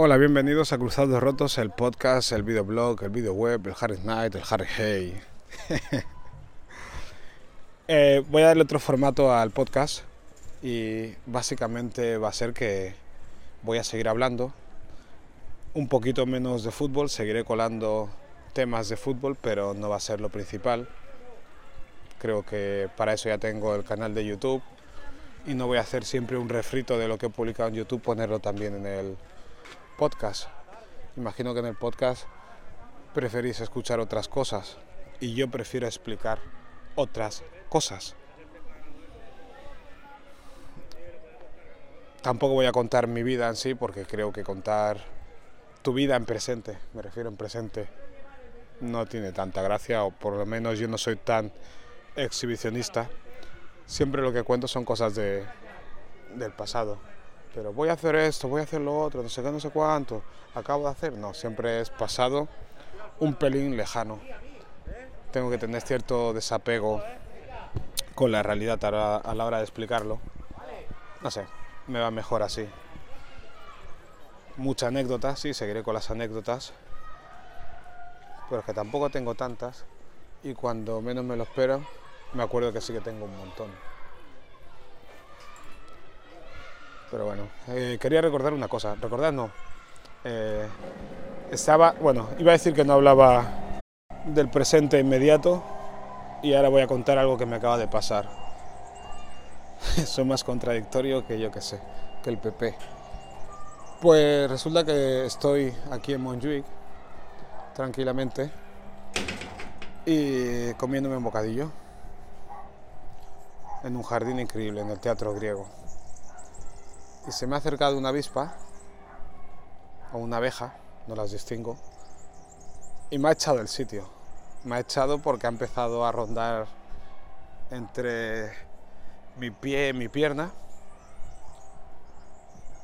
Hola, bienvenidos a Cruzados Rotos, el podcast, el videoblog, el videoweb, el Harry Knight, el Harry Hay. Eh, voy a darle otro formato al podcast y básicamente va a ser que voy a seguir hablando un poquito menos de fútbol, seguiré colando temas de fútbol, pero no va a ser lo principal. Creo que para eso ya tengo el canal de YouTube y no voy a hacer siempre un refrito de lo que he publicado en YouTube, ponerlo también en el podcast. Imagino que en el podcast preferís escuchar otras cosas y yo prefiero explicar otras cosas. Tampoco voy a contar mi vida en sí porque creo que contar tu vida en presente, me refiero en presente, no tiene tanta gracia o por lo menos yo no soy tan exhibicionista. Siempre lo que cuento son cosas de, del pasado. Pero voy a hacer esto, voy a hacer lo otro, no sé qué, no sé cuánto, acabo de hacer. No, siempre es pasado un pelín lejano. Tengo que tener cierto desapego con la realidad a la hora de explicarlo. No sé, me va mejor así. Muchas anécdotas, sí, seguiré con las anécdotas, pero es que tampoco tengo tantas y cuando menos me lo espero, me acuerdo que sí que tengo un montón. Pero bueno, eh, quería recordar una cosa, recordad no. Eh, estaba, bueno, iba a decir que no hablaba del presente inmediato, y ahora voy a contar algo que me acaba de pasar. Soy más contradictorio que yo que sé, que el PP. Pues resulta que estoy aquí en Montjuic, tranquilamente, y comiéndome un bocadillo en un jardín increíble, en el teatro griego. Y se me ha acercado una avispa, o una abeja, no las distingo, y me ha echado el sitio me ha echado porque ha empezado a rondar entre mi pie y mi pierna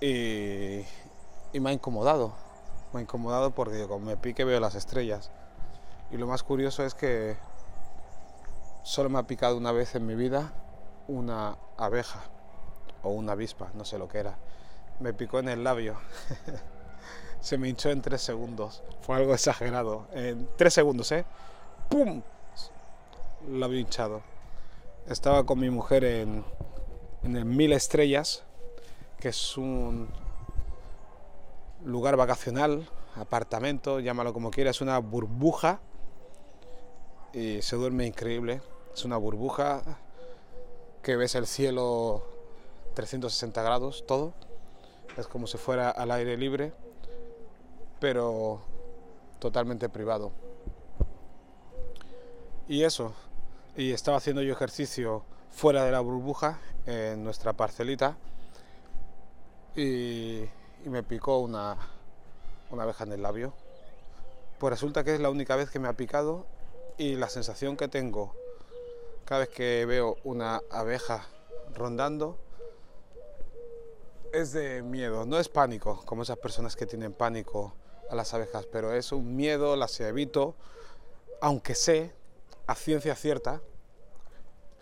y, me ha incomodado. Me ha incomodado porque como me pique veo las estrellas. Y lo más curioso es que solo me ha picado una vez en mi vida una abeja o una avispa, no sé lo que era. Me picó en el labio. Se me hinchó en tres segundos. Fue algo exagerado. En tres segundos, ¿eh? ¡pum! Había hinchado. Estaba con mi mujer en, en el Mil Estrellas, que es un lugar vacacional, apartamento, llámalo como quieras, es una burbuja y se duerme increíble. Es una burbuja que ves el cielo 360 grados, todo. Es como si fuera al aire libre, pero totalmente privado. Y eso, y estaba haciendo yo ejercicio fuera de la burbuja, en nuestra parcelita, y, me picó una, una abeja en el labio. Pues resulta que es la única vez que me ha picado y la sensación que tengo cada vez que veo una abeja rondando es de miedo, no es pánico, como esas personas que tienen pánico a las abejas, pero es un miedo, las evito, aunque sé a ciencia cierta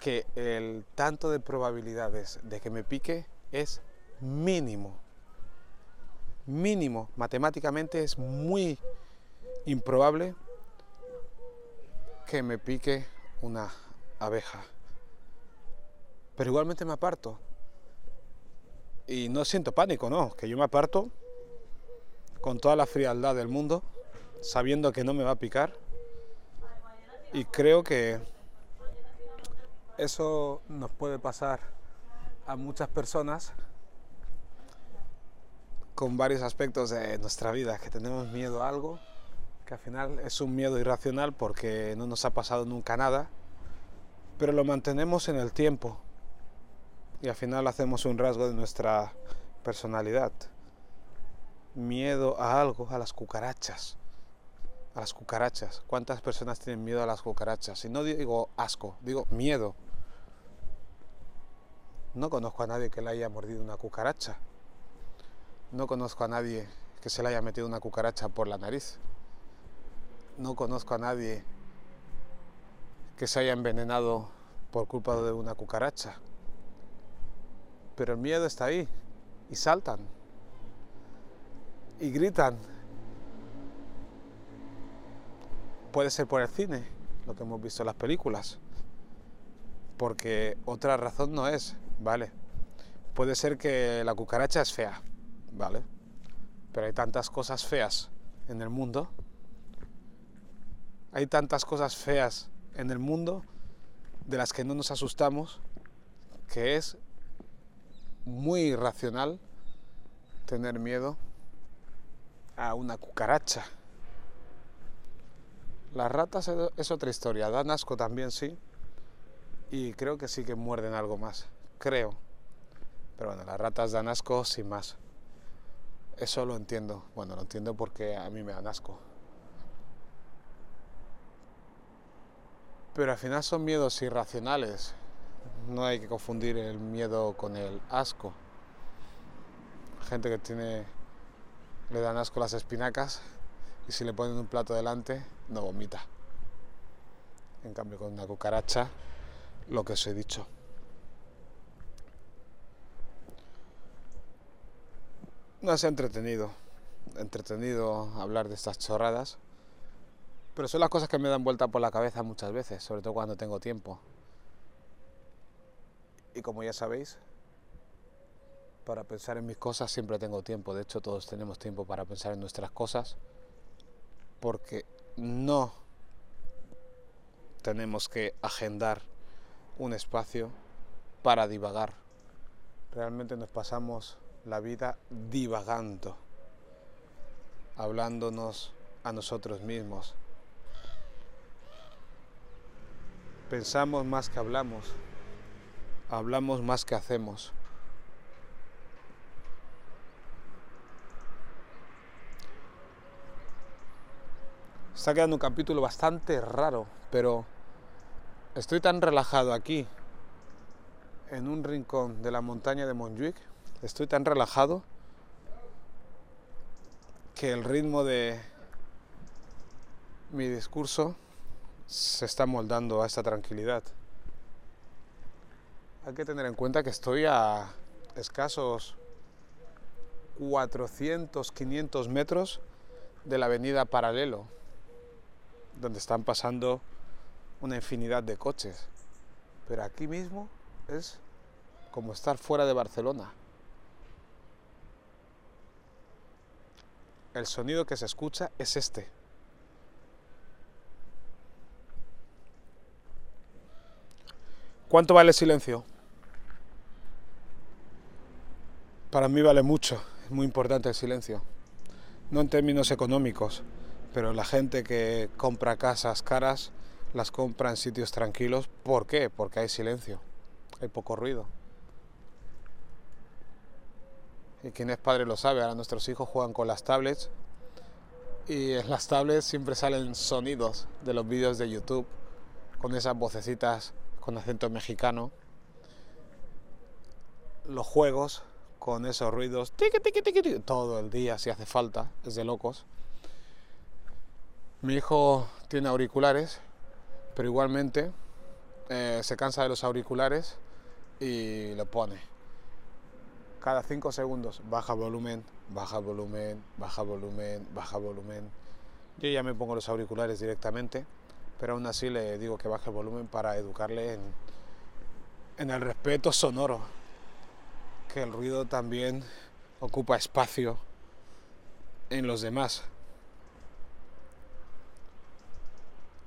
que el tanto de probabilidades de que me pique es mínimo. Mínimo. Matemáticamente es muy improbable que me pique una abeja. Pero igualmente me aparto. Y no siento pánico, no, que yo me aparto con toda la frialdad del mundo, sabiendo que no me va a picar. Y creo que eso nos puede pasar a muchas personas con varios aspectos de nuestra vida, que tenemos miedo a algo, que al final es un miedo irracional porque no nos ha pasado nunca nada, pero lo mantenemos en el tiempo y al final hacemos un rasgo de nuestra personalidad. Miedo a algo, a las cucarachas a las cucarachas. ¿Cuántas personas tienen miedo a las cucarachas? Y no digo asco, digo miedo. No conozco a nadie que le haya mordido una cucaracha. No conozco a nadie que se le haya metido una cucaracha por la nariz. No conozco a nadie que se haya envenenado por culpa de una cucaracha. Pero el miedo está ahí y saltan. y gritan. Puede ser por el cine, lo que hemos visto en las películas, porque otra razón no es, ¿vale? Puede ser que la cucaracha es fea, ¿vale? Pero hay tantas cosas feas en el mundo. Hay tantas cosas feas en el mundo de las que no nos asustamos, que es muy irracional tener miedo a una cucaracha. Las ratas es otra historia, dan asco también, sí. Y creo que sí que muerden algo más, creo. Pero bueno, las ratas dan asco sin más. Eso lo entiendo. Bueno, lo entiendo porque a mí me dan asco. Pero al final son miedos irracionales. No hay que confundir el miedo con el asco. Gente que tiene le dan asco las espinacas y si le ponen un plato delante no vomita. En cambio con una cucaracha, lo que os he dicho. No es entretenido, entretenido hablar de estas chorradas, pero son las cosas que me dan vuelta por la cabeza muchas veces, sobre todo cuando tengo tiempo. Y como ya sabéis, para pensar en mis cosas siempre tengo tiempo, de hecho todos tenemos tiempo para pensar en nuestras cosas, porque no tenemos que agendar un espacio para divagar. Realmente nos pasamos la vida divagando, hablándonos a nosotros mismos. Pensamos más que hablamos, hablamos más que hacemos. Está quedando un capítulo bastante raro, pero estoy tan relajado aquí, en un rincón de la montaña de Montjuic, estoy tan relajado que el ritmo de mi discurso se está moldando a esta tranquilidad. Hay que tener en cuenta que estoy a escasos 400, 500 metros de la avenida Paralelo, donde están pasando una infinidad de coches. Pero aquí mismo es como estar fuera de Barcelona. el sonido que se escucha es este. ¿Cuánto vale el silencio? Para mí vale mucho, es muy importante el silencio. No en términos económicos, pero la gente que compra casas caras las compra en sitios tranquilos. ¿Por qué? Porque hay silencio, hay poco ruido. Y quien es padre lo sabe, ahora nuestros hijos juegan con las tablets y en las tablets siempre salen sonidos de los vídeos de YouTube con esas vocecitas con acento mexicano. Los juegos con esos ruidos todo el día si hace falta, es de locos. Mi hijo tiene auriculares, pero igualmente eh, se cansa de los auriculares y lo pone cada 5 segundos baja volumen, baja volumen, baja volumen, baja volumen. Yo ya me pongo los auriculares directamente, pero aún así le digo que baje el volumen para educarle en el respeto sonoro, que el ruido también ocupa espacio en los demás.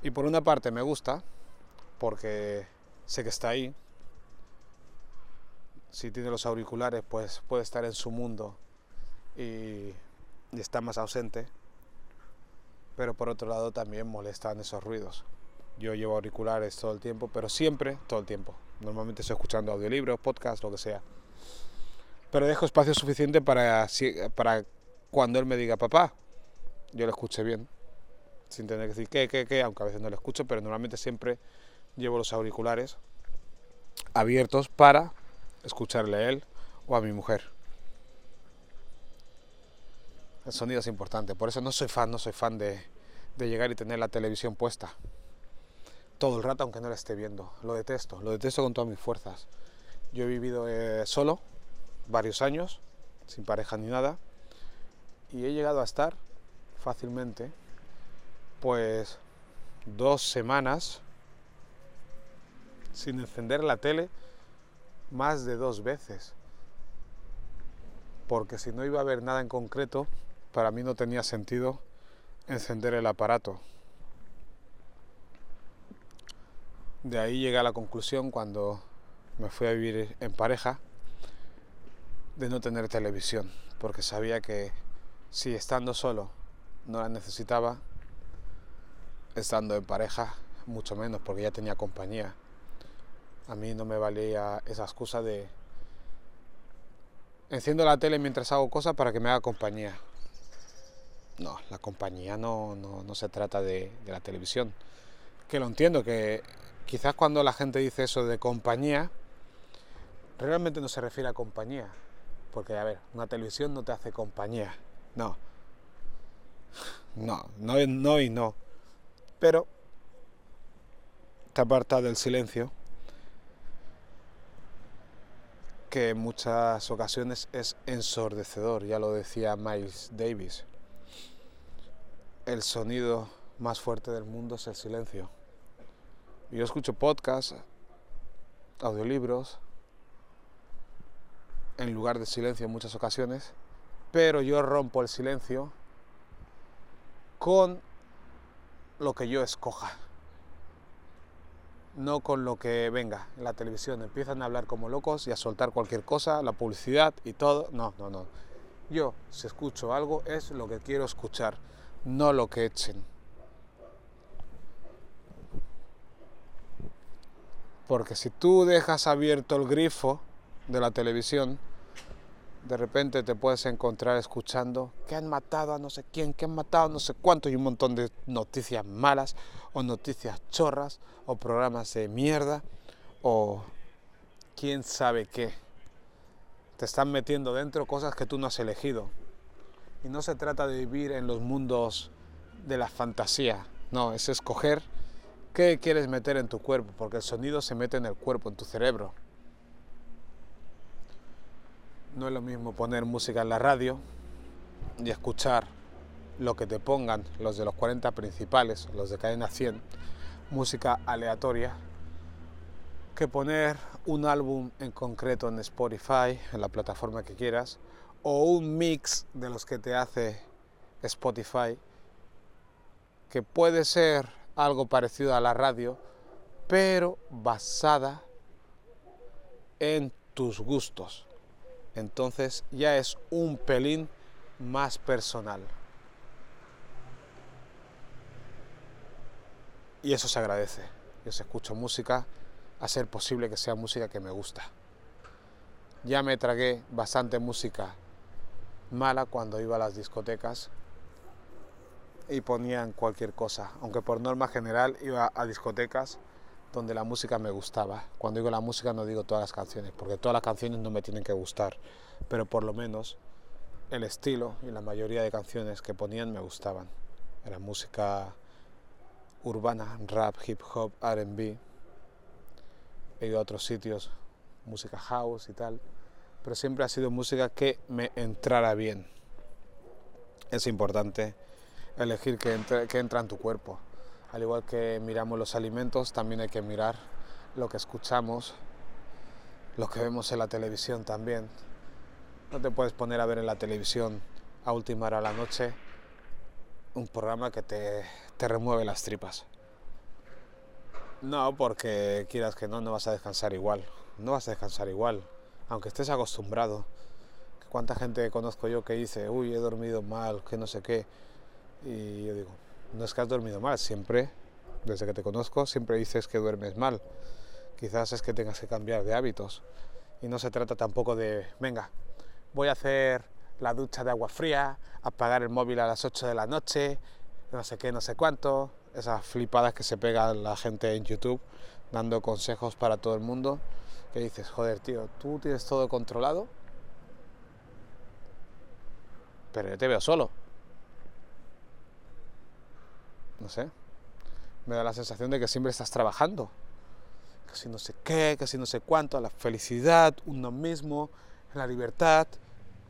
Y por una parte me gusta, porque sé que está ahí, si tiene los auriculares, pues puede estar en su mundo y, está más ausente. Pero por otro lado también molestan esos ruidos. Yo llevo auriculares todo el tiempo, pero siempre todo el tiempo. Normalmente estoy escuchando audiolibros, podcast, lo que sea. Pero dejo espacio suficiente para, cuando él me diga papá, yo lo escuche bien. Sin tener que decir qué, qué, qué, aunque a veces no lo escucho, pero normalmente siempre llevo los auriculares abiertos para escucharle a él o a mi mujer. El sonido es importante, por eso no soy fan, no soy fan de, llegar y tener la televisión puesta todo el rato aunque no la esté viendo. Lo detesto, lo detesto con todas mis fuerzas. Yo he vivido eh, solo varios años, sin pareja ni nada, Y he llegado a estar fácilmente, pues, dos semanas sin encender la tele más de dos veces. Porque si no iba a haber nada en concreto, para mí no tenía sentido encender el aparato. De ahí llegué a la conclusión cuando me fui a vivir en pareja de no tener televisión, porque sabía que si estando solo no la necesitaba, estando en pareja mucho menos, porque ya tenía compañía. A mí no me valía esa excusa de enciendo la tele mientras hago cosas para que me haga compañía. No, la compañía no, no, se trata de, de la televisión. Que lo entiendo, que quizás cuando la gente dice eso de compañía, realmente no se refiere a compañía. Porque, a ver, una televisión no te hace compañía. No. No, no, no y no. Pero te aparta del silencio, que en muchas ocasiones es ensordecedor, ya lo decía Miles Davis. El sonido más fuerte del mundo es el silencio. Yo escucho podcasts, audiolibros, en lugar de silencio en muchas ocasiones, pero yo rompo el silencio con lo que yo escoja, no con lo que venga en la televisión. Empiezan a hablar como locos y a soltar cualquier cosa, la publicidad y todo. No, no, no. Yo, si escucho algo, es lo que quiero escuchar, no lo que echen. Porque si tú dejas abierto el grifo de la televisión, de repente te puedes encontrar escuchando que han matado a no sé quién, que han matado a no sé cuánto y un montón de noticias malas o noticias chorras o programas de mierda o quién sabe qué. Te están metiendo dentro cosas que tú no has elegido. Y no se trata de vivir en los mundos de la fantasía, no, es escoger ¿Qué quieres meter en tu cuerpo? Porque el sonido se mete en el cuerpo, en tu cerebro. No es lo mismo poner música en la radio y escuchar lo que te pongan los de los 40 principales, los de cadena 100, música aleatoria, que poner un álbum en concreto en Spotify, en la plataforma que quieras, o un mix de los que te hace Spotify, que puede ser algo parecido a la radio, pero basada en tus gustos. Entonces ya es un pelín más personal. Y eso se agradece. Yo se escucho música, a ser posible que sea música que me gusta. Ya me tragué bastante música mala cuando iba a las discotecas y ponían cualquier cosa, aunque por norma general iba a discotecas donde la música me gustaba. Cuando digo la música no digo todas las canciones, porque todas las canciones no me tienen que gustar, pero por lo menos el estilo y la mayoría de canciones que ponían me gustaban. Era música urbana, rap, hip hop, RB. He ido a otros sitios, música house y tal, pero siempre ha sido música que me entrara bien. Es importante elegir qué entra, en tu cuerpo. Al igual que miramos los alimentos, también hay que mirar lo que escuchamos, lo que vemos en la televisión también. No te puedes poner a ver en la televisión a última hora de la noche un programa que te, te remueve las tripas. No, porque quieras que no, no vas a descansar igual. No vas a descansar igual, aunque estés acostumbrado. ¿Cuánta gente conozco yo que dice, uy, he dormido mal, que no sé qué? Y yo digo, no es que has dormido mal, siempre, desde que te conozco, siempre dices que duermes mal. Quizás es que tengas que cambiar de hábitos. Y no se trata tampoco de, venga, voy a hacer la ducha de agua fría, apagar el móvil a las 8 de la noche, no sé qué, no sé cuánto, esas flipadas que se pega la gente en YouTube dando consejos para todo el mundo, que dices, joder, tío, tú tienes todo controlado, pero yo te veo solo no sé, me da la sensación de que siempre estás trabajando. Que si no sé qué, que si no sé cuánto, la felicidad, uno mismo, la libertad.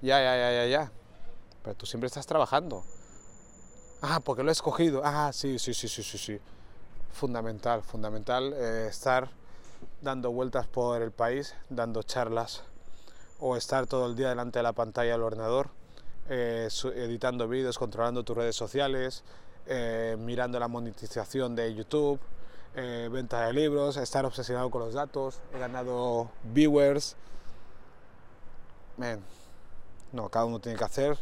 Ya, ya, ya, ya, ya. pero tú siempre estás trabajando. Ah, porque lo he escogido. Ah, sí, sí, sí, sí, sí, sí. Fundamental, fundamental eh, estar dando vueltas por el país, dando charlas o estar todo el día delante de la pantalla del ordenador, eh, editando vídeos, controlando tus redes sociales, eh, mirando la monetización de YouTube, eh, venta de libros, estar obsesionado con los datos, he ganado viewers. no, cada uno tiene que hacer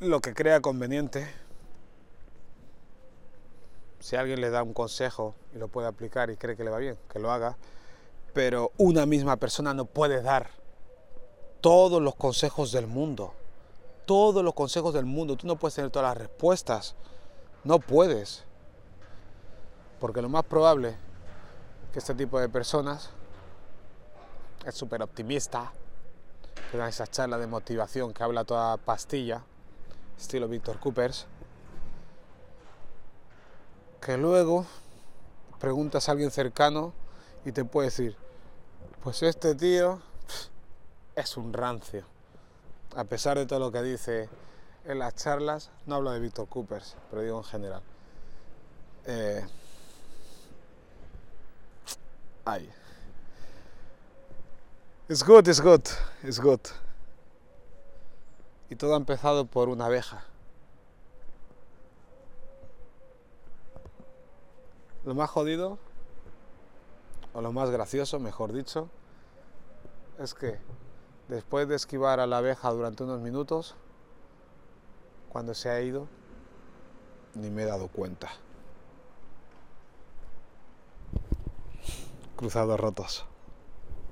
lo que crea conveniente. Si alguien le da un consejo y lo puede aplicar y cree que le va bien, que lo haga. Pero una misma persona no puede dar todos los consejos del mundo. Todos los consejos del mundo. Tú no puedes tener todas las respuestas. No puedes. Porque lo más probable que este tipo de personas es súper optimista, que da esa charla de motivación que habla toda pastilla, estilo Víctor Coopers, que luego preguntas a alguien cercano y te puede decir, pues este tío es un rancio. A pesar de todo lo que dice en las charlas, no hablo de Víctor Coopers, pero digo en general. Eh, Ay. Es good, es good, es good. Y todo ha empezado por una abeja. Lo más jodido, o lo más gracioso, mejor dicho, es que después de esquivar a la abeja durante unos minutos, cuando se ha ido, ni me he dado cuenta. cruzados rotos.